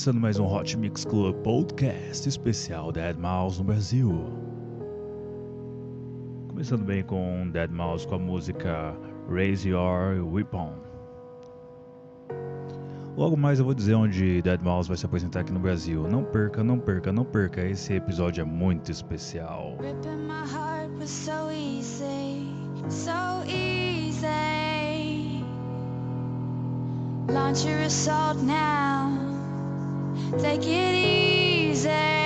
começando mais um Hot Mix Club Podcast especial Dead Mouse no Brasil. Começando bem com Dead Mouse com a música Raise Your Weapon. Logo mais eu vou dizer onde Dead Mouse vai se apresentar aqui no Brasil. Não perca, não perca, não perca. Esse episódio é muito especial. Launch your assault now. Take it easy.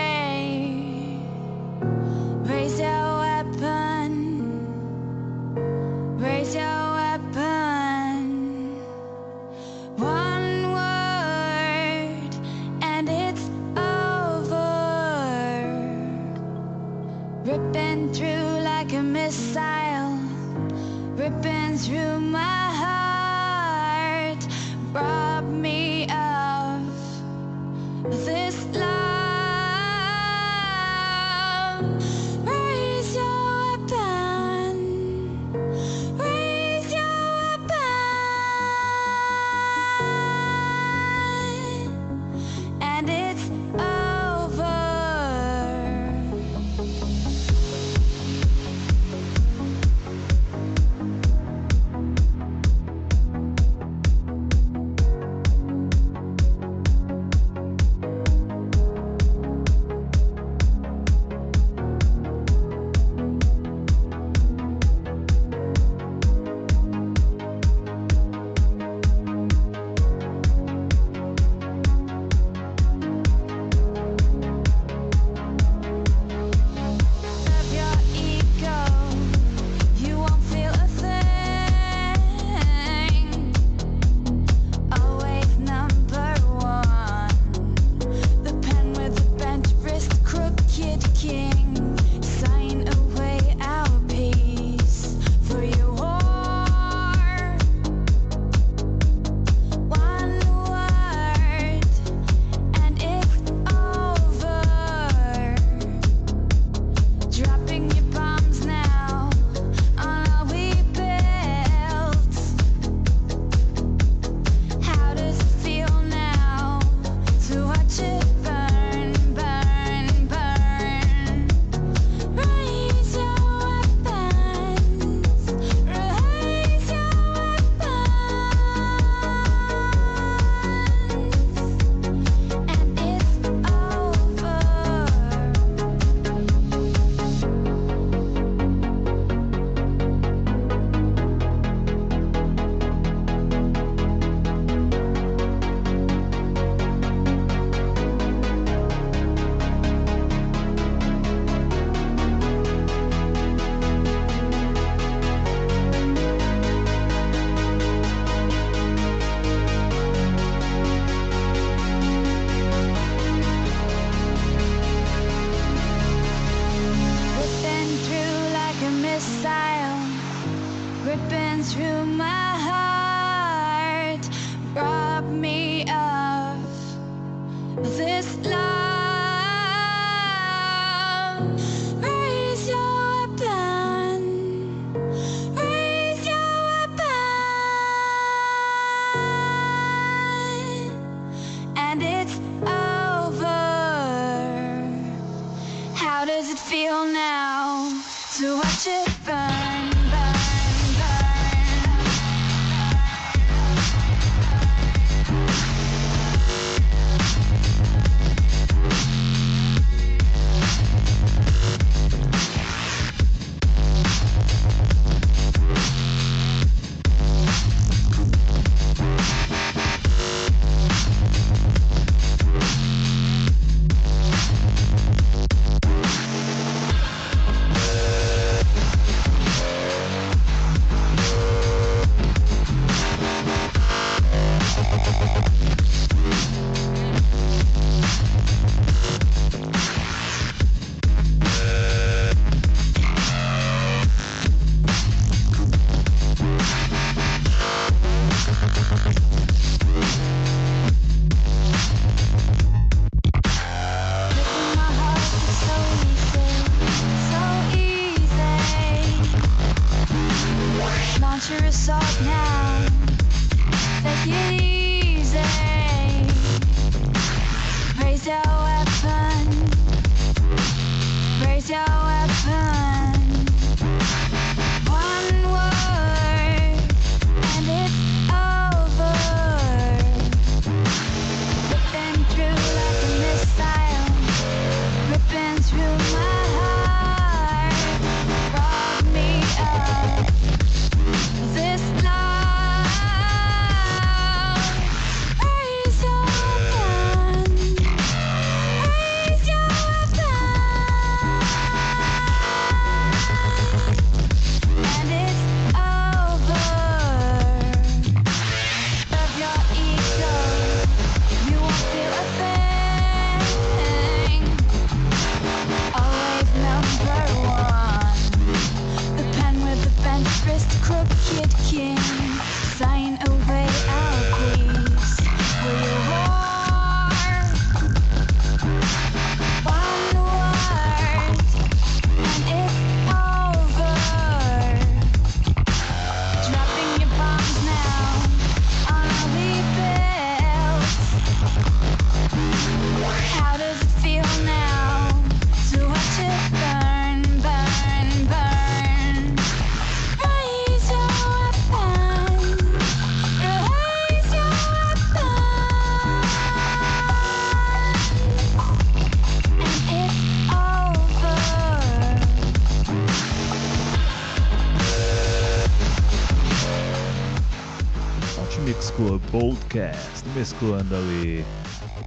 Mesclando ali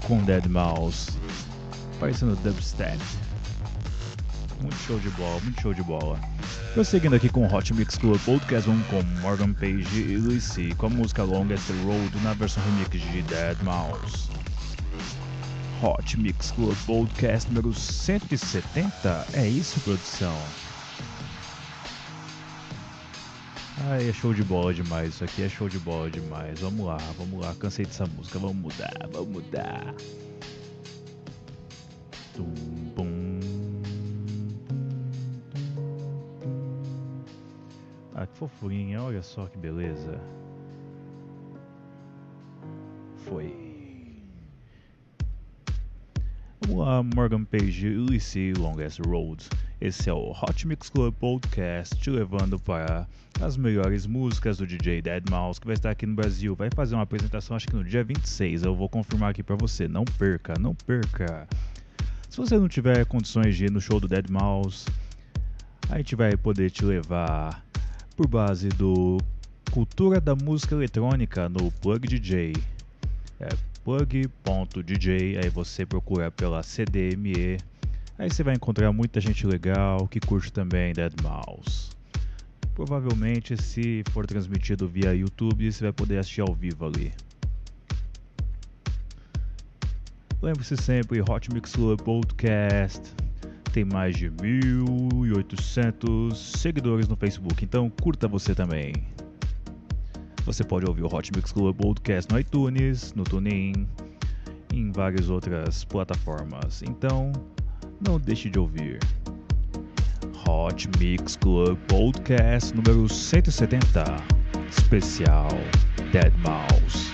com Dead Mouse, parecendo dubstep. Muito show de bola, muito show de bola. Prosseguindo aqui com Hot Mix Club Podcast, vamos com Morgan Page e Lucy com a música Longest Road na versão remix de Dead Mouse. Hot Mix Club Podcast número 170, é isso, produção? Ai, é show de bola demais, isso aqui é show de bola demais. Vamos lá, vamos lá, cansei dessa música, vamos mudar, vamos mudar. Tum, pum, Ah, que fofurinha, olha só que beleza. Foi. Vamos lá, Morgan Page e Lucy Longest Road. Esse é o Hot Mix Club Podcast, te levando para as melhores músicas do DJ Dead Mouse, que vai estar aqui no Brasil. Vai fazer uma apresentação, acho que no dia 26. Eu vou confirmar aqui para você. Não perca, não perca. Se você não tiver condições de ir no show do Dead Mouse, a gente vai poder te levar por base do Cultura da Música Eletrônica no Plug DJ. É plug.dj, aí você procura pela CDME. Aí você vai encontrar muita gente legal que curte também Dead Mouse. Provavelmente, se for transmitido via YouTube, você vai poder assistir ao vivo ali. Lembre-se sempre, Hot Mix Podcast tem mais de 1.800 seguidores no Facebook, então curta você também. Você pode ouvir o Hot Mix Club Podcast no iTunes, no TuneIn, em várias outras plataformas. Então, não deixe de ouvir. Hot Mix Club Podcast número 170, especial Dead Mouse.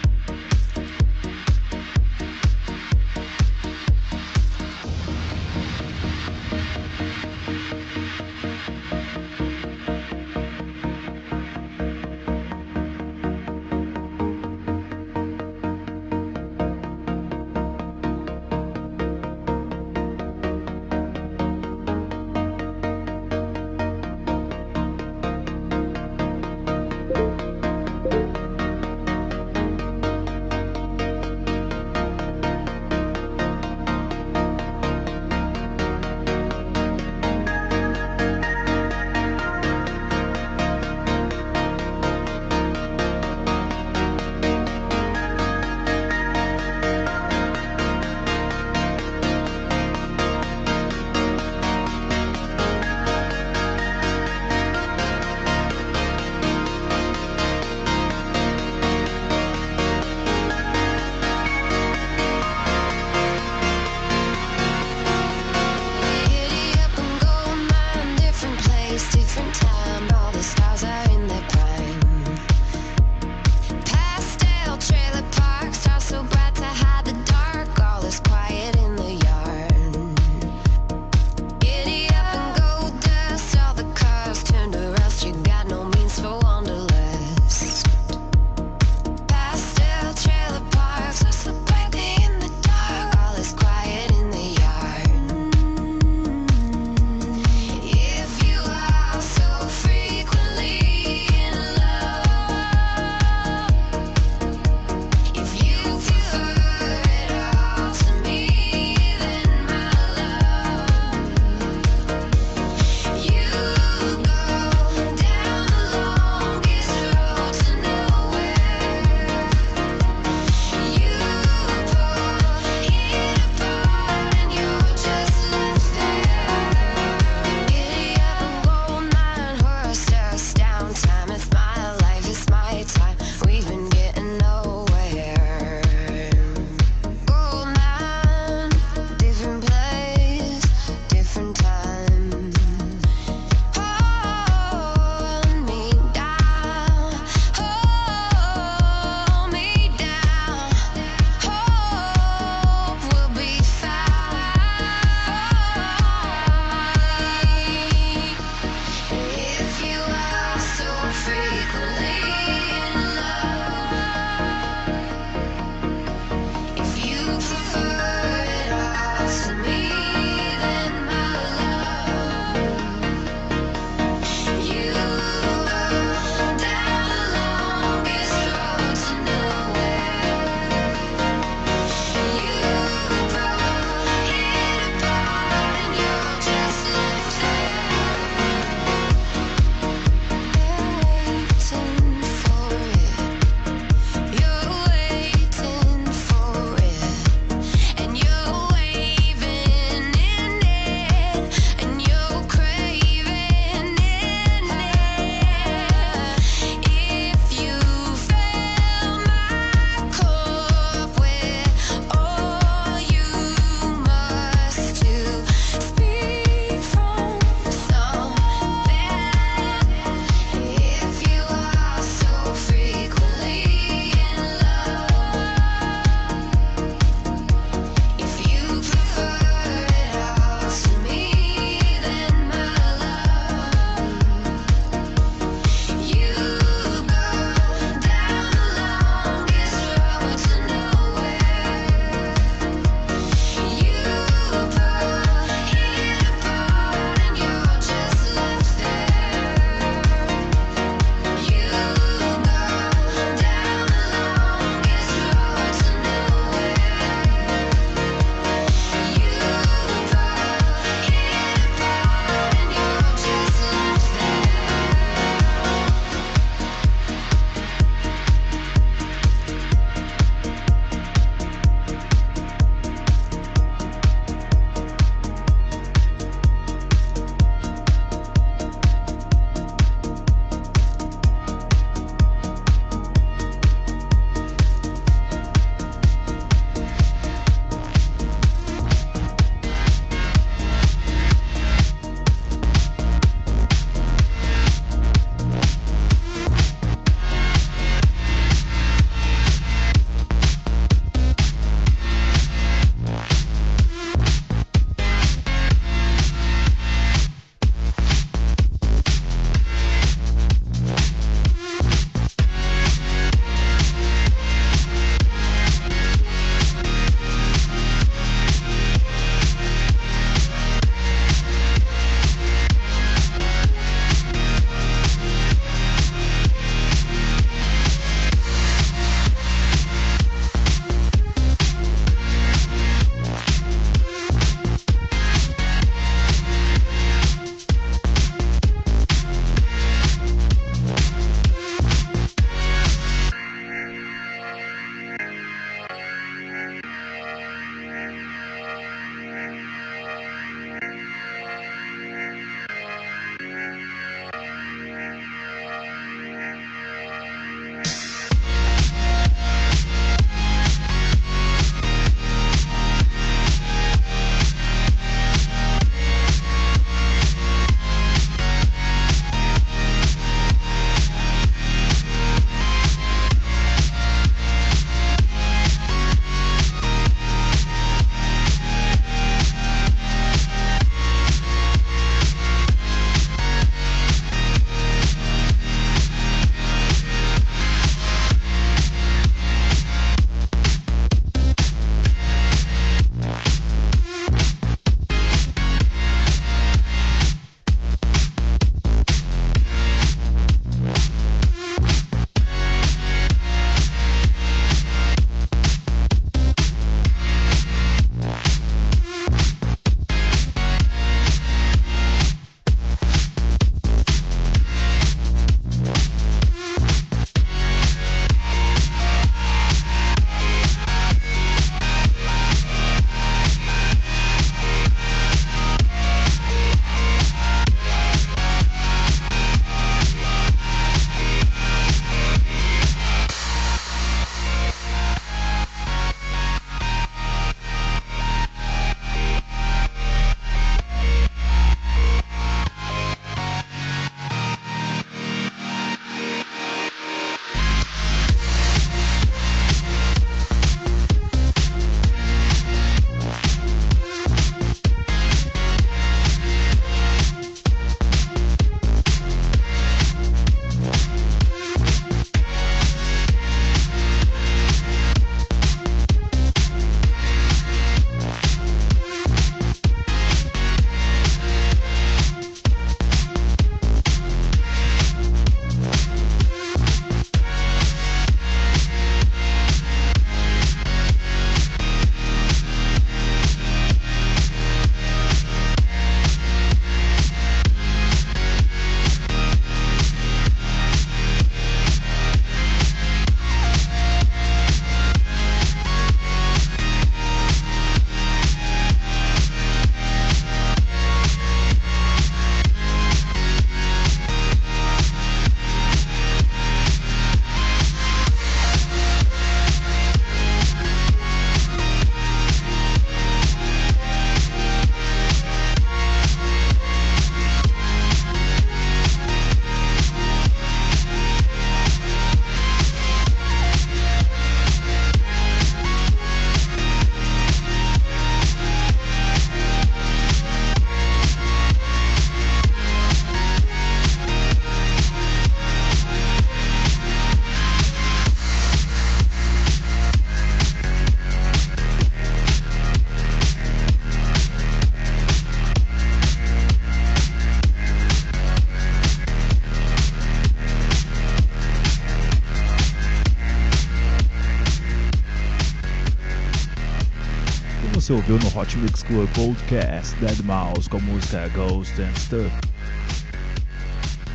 Você ouviu no Hot Mix Club Podcast Dead Mouse com a música Ghost and Stuff.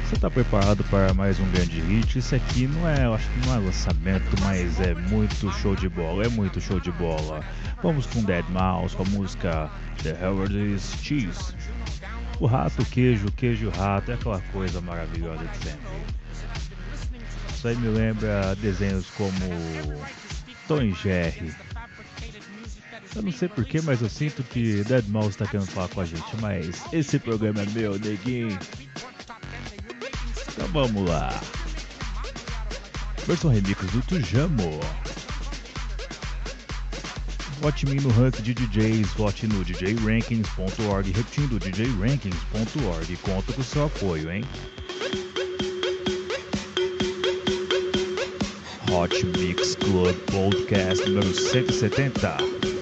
Você está preparado para mais um grande hit? Isso aqui não é, acho que não é lançamento, mas é muito show de bola, é muito show de bola. Vamos com Dead Mouse com a música The Howard is Cheese. O rato, o queijo, o queijo o rato é aquela coisa maravilhosa de sempre. Isso aí me lembra desenhos como Tom e Jerry. Eu não sei porquê, mas eu sinto que Dead Mouse está querendo falar com a gente. Mas esse programa é meu, neguinho. Então vamos lá. Versão remix do Tujamo. Vote mim no ranking de DJs, vote no djrankings.org, repetindo djrankings.org. Conto com seu apoio, hein? Hot Mix Club Podcast número 170.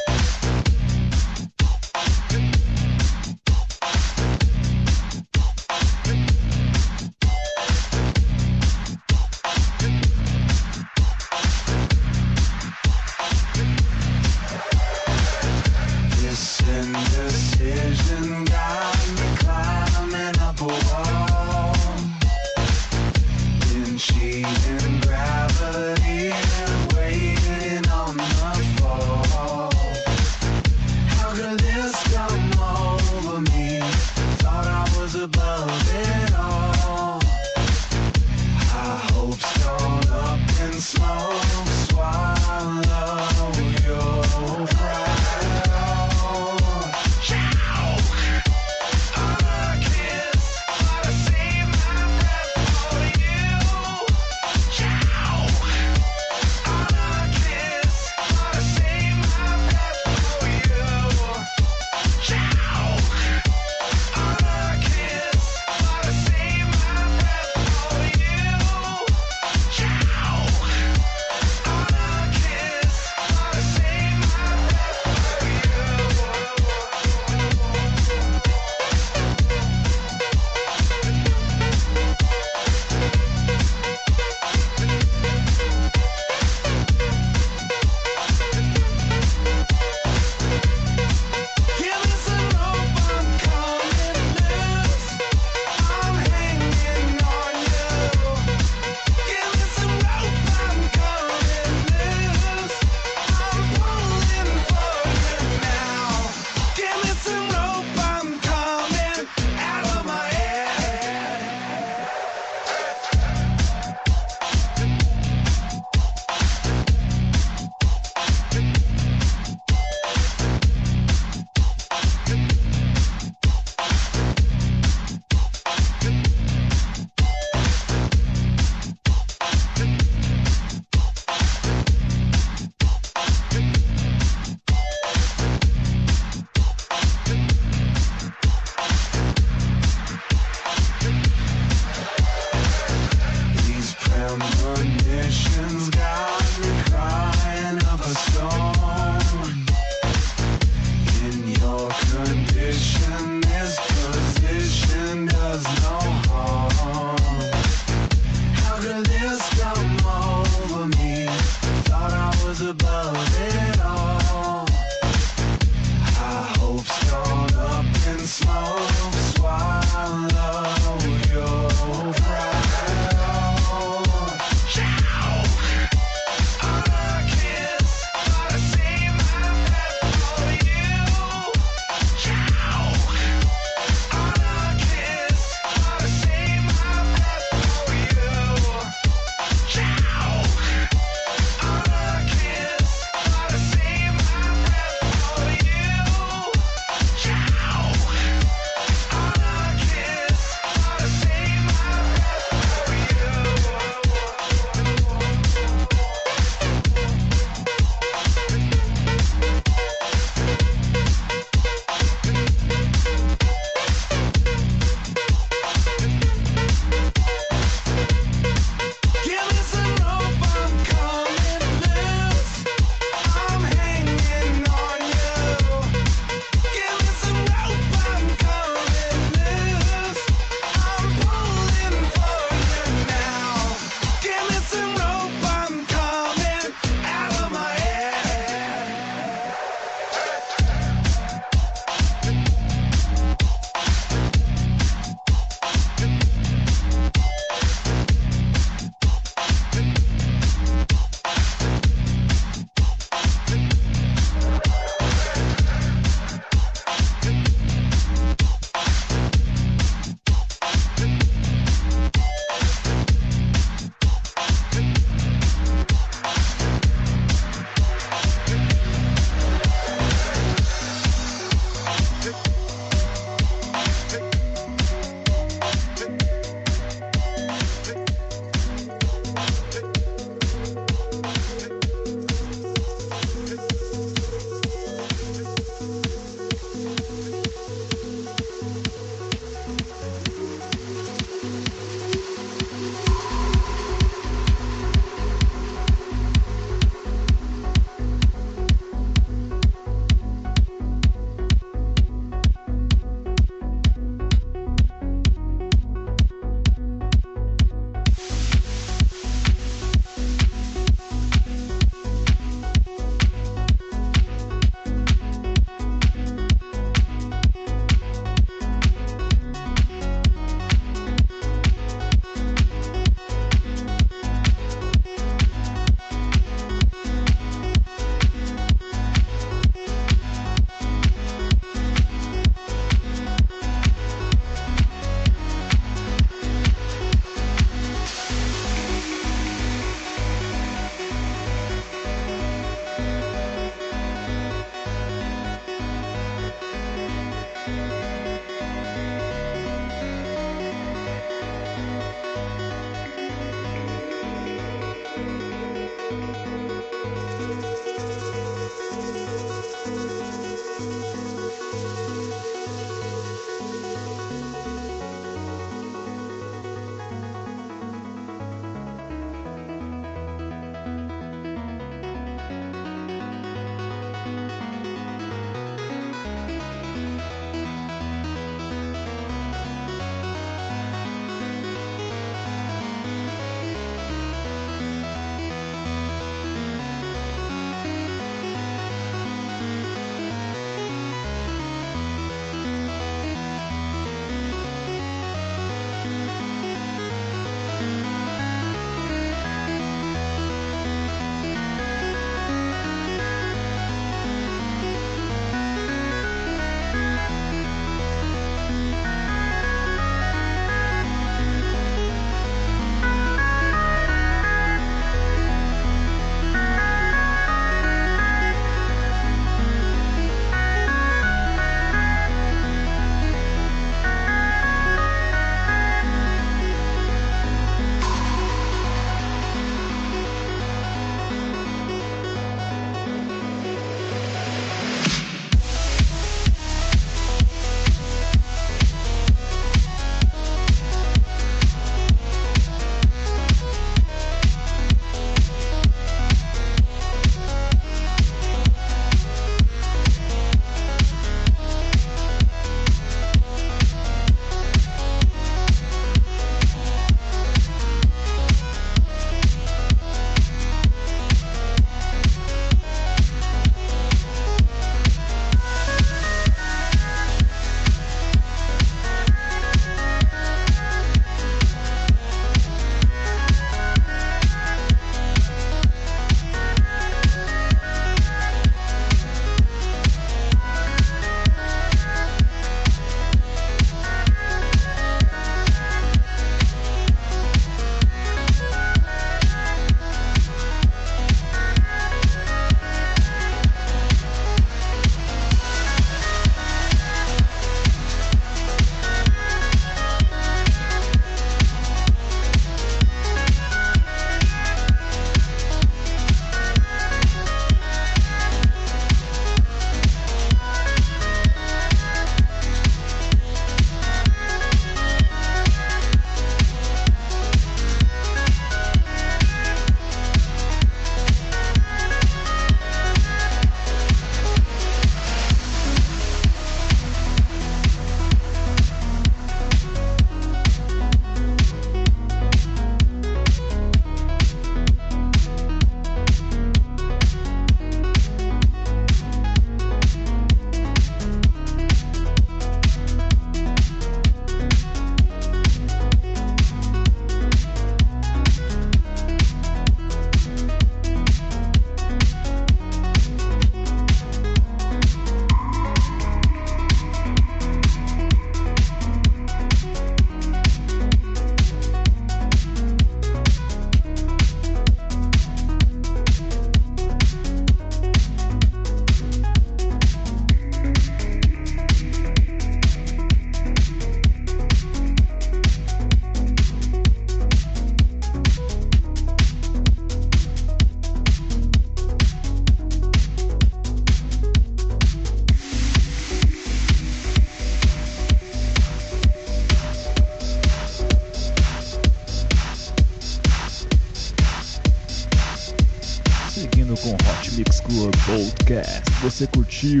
Podcast. Você curtiu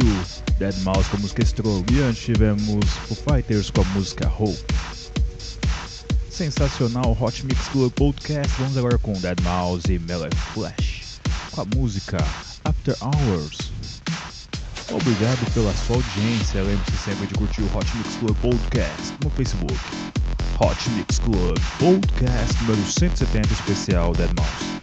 Dead Mouse com a música Stroll e antes tivemos o Fighters com a música Hope. Sensacional Hot Mix Club Podcast. Vamos agora com Dead Mouse e Melee Flash com a música After Hours. Obrigado pela sua audiência. Lembre-se sempre de curtir o Hot Mix Club Podcast no Facebook. Hot Mix Club Podcast número 170 especial Dead Mouse.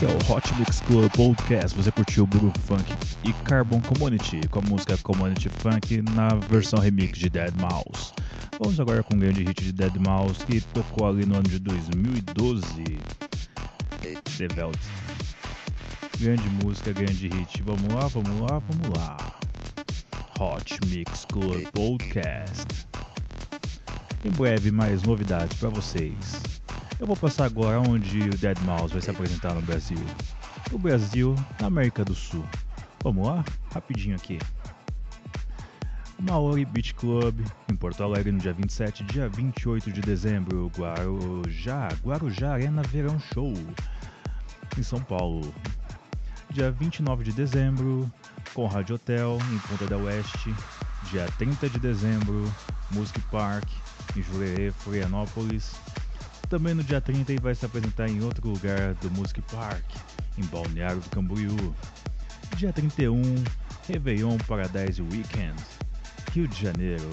Esse é o Hot Mix Club Podcast. Você curtiu o Buru Funk e Carbon Community com a música Community Funk na versão remix de Dead Mouse. Vamos agora com um grande hit de Dead Mouse que tocou ali no ano de 2012. The Veld. Grande música, grande hit. Vamos lá, vamos lá, vamos lá. Hot Mix Club Podcast. Em breve, mais novidades para vocês. Eu vou passar agora onde o Dead Mouse vai se apresentar no Brasil. O Brasil, na América do Sul. Vamos lá? Rapidinho aqui. Maori Beach Club, em Porto Alegre, no dia 27 dia 28 de dezembro. Guarujá, Guarujá Arena Verão Show, em São Paulo. Dia 29 de dezembro, Conrad Hotel, em Ponta da Oeste. Dia 30 de dezembro, Music Park, em Jurerê, Florianópolis. Também no dia 30 ele vai se apresentar em outro lugar do Music Park, em Balneário do Camboriú. Dia 31, Réveillon Paradise Weekend, Rio de Janeiro.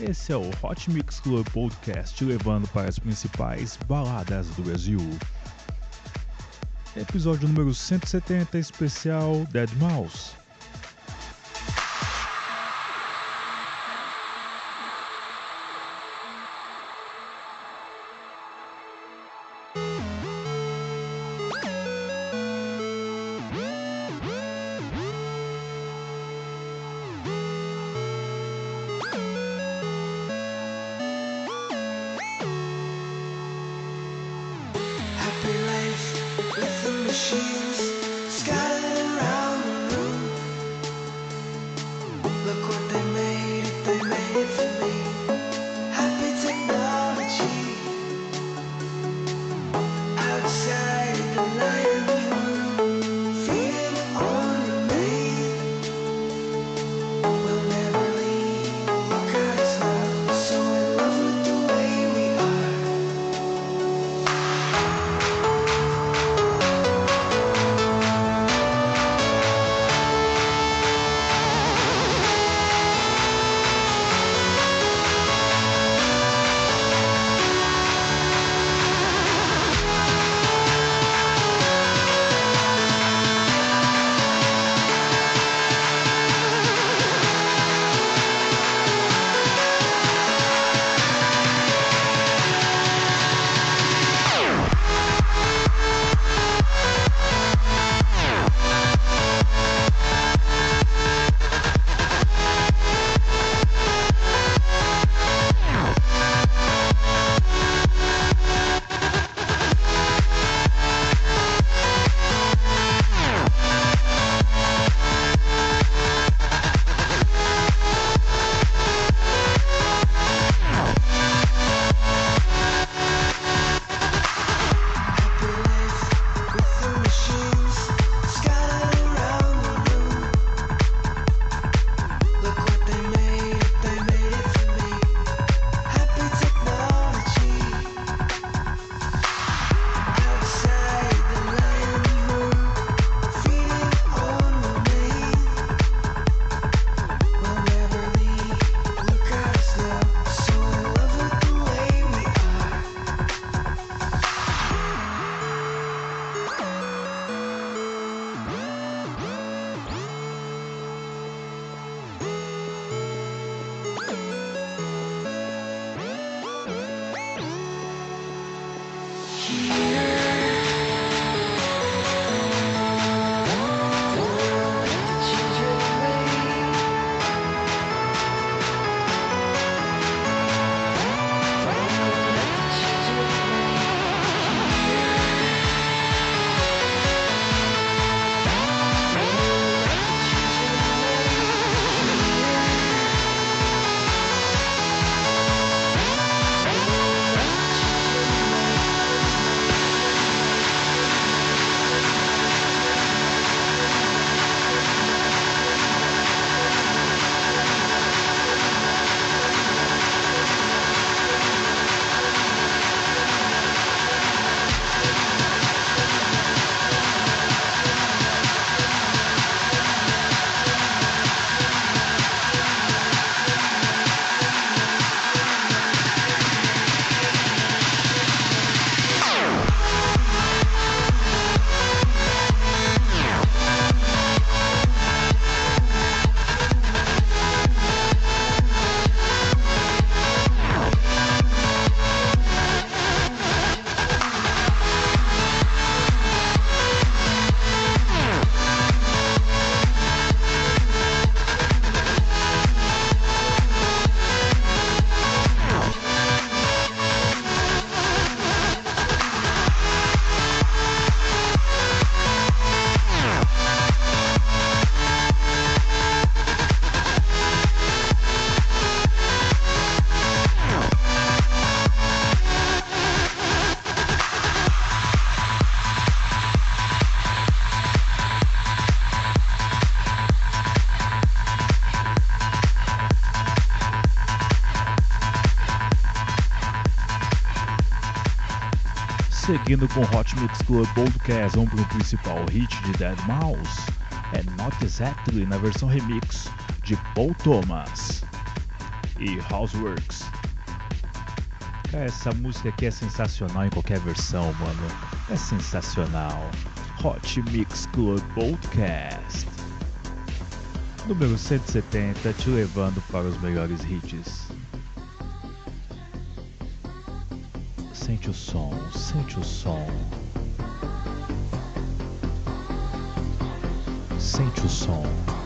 Esse é o Hot Mix Club Podcast levando para as principais baladas do Brasil. Episódio número 170, especial Dead Mouse. Seguindo com Hot Mix Club Podcast, vamos pro principal hit de Dead Mouse. É Not Exactly na versão remix de Paul Thomas e Houseworks. Cara, essa música aqui é sensacional em qualquer versão, mano. É sensacional. Hot Mix Club Podcast. Número 170, te levando para os melhores hits. Sente o som, sente o som. Sente o som.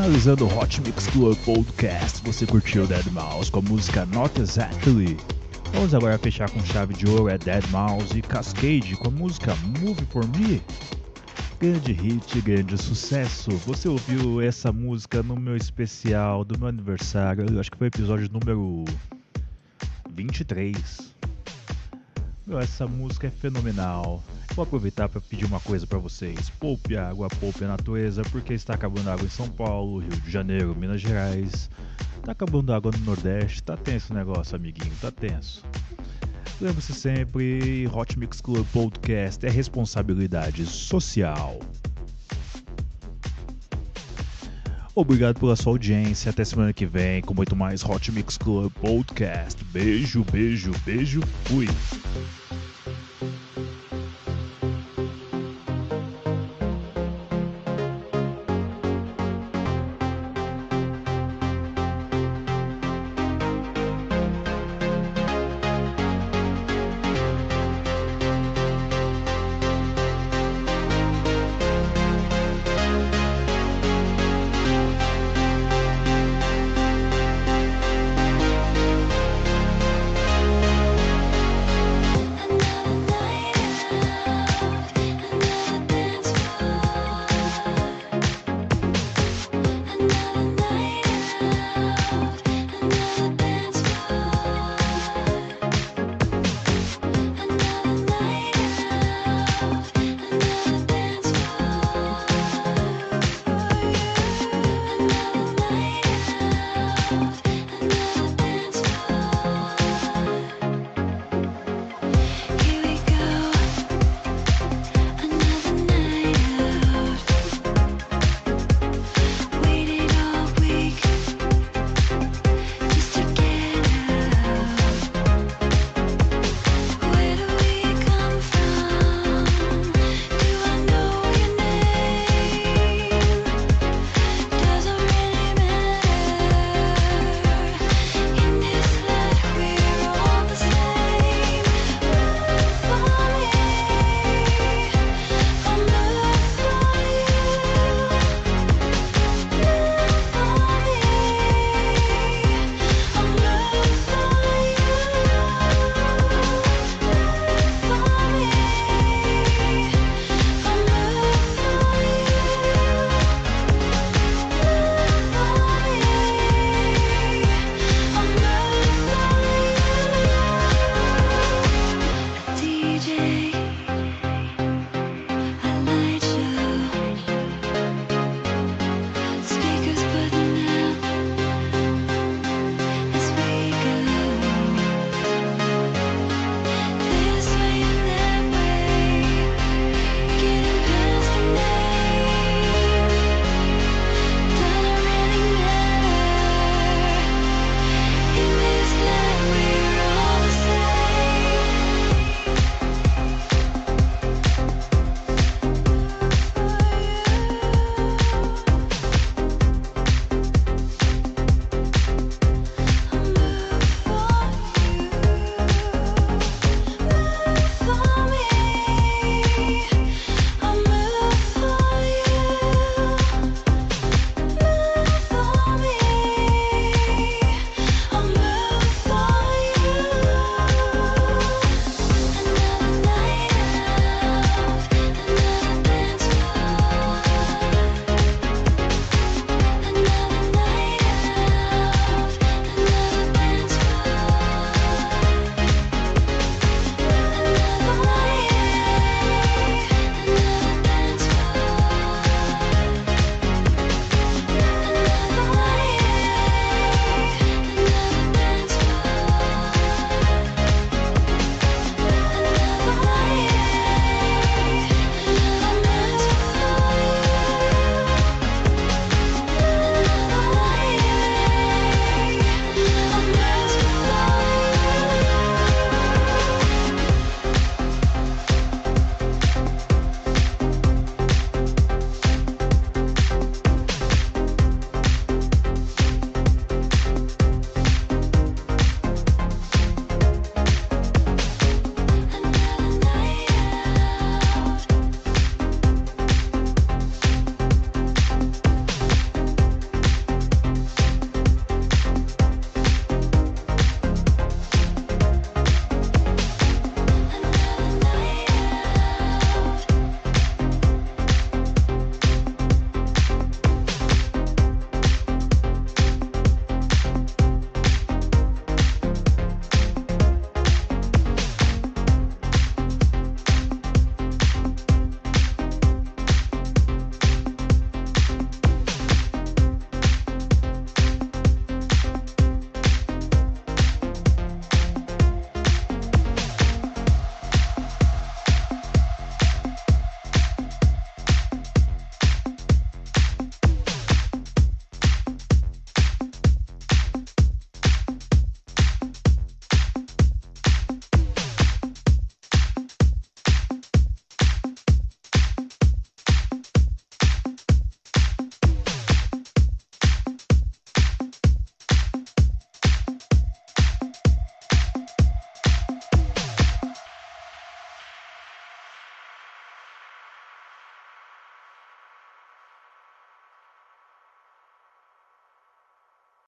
Finalizando o Hot Mix Club Podcast, você curtiu Dead Mouse com a música Not Exactly. Vamos agora fechar com chave de ouro é Dead Mouse e Cascade com a música Move For Me. Grande hit, grande sucesso. Você ouviu essa música no meu especial do meu aniversário, eu acho que foi o episódio número 23. Meu, essa música é fenomenal. Vou aproveitar para pedir uma coisa para vocês: poupe água, poupe a natureza, porque está acabando água em São Paulo, Rio de Janeiro, Minas Gerais. Tá acabando água no Nordeste, tá tenso o negócio, amiguinho, tá tenso. Lembre-se sempre, Hot Mix Club Podcast é responsabilidade social. Obrigado pela sua audiência. Até semana que vem com muito mais Hot Mix Club Podcast. Beijo, beijo, beijo. Fui.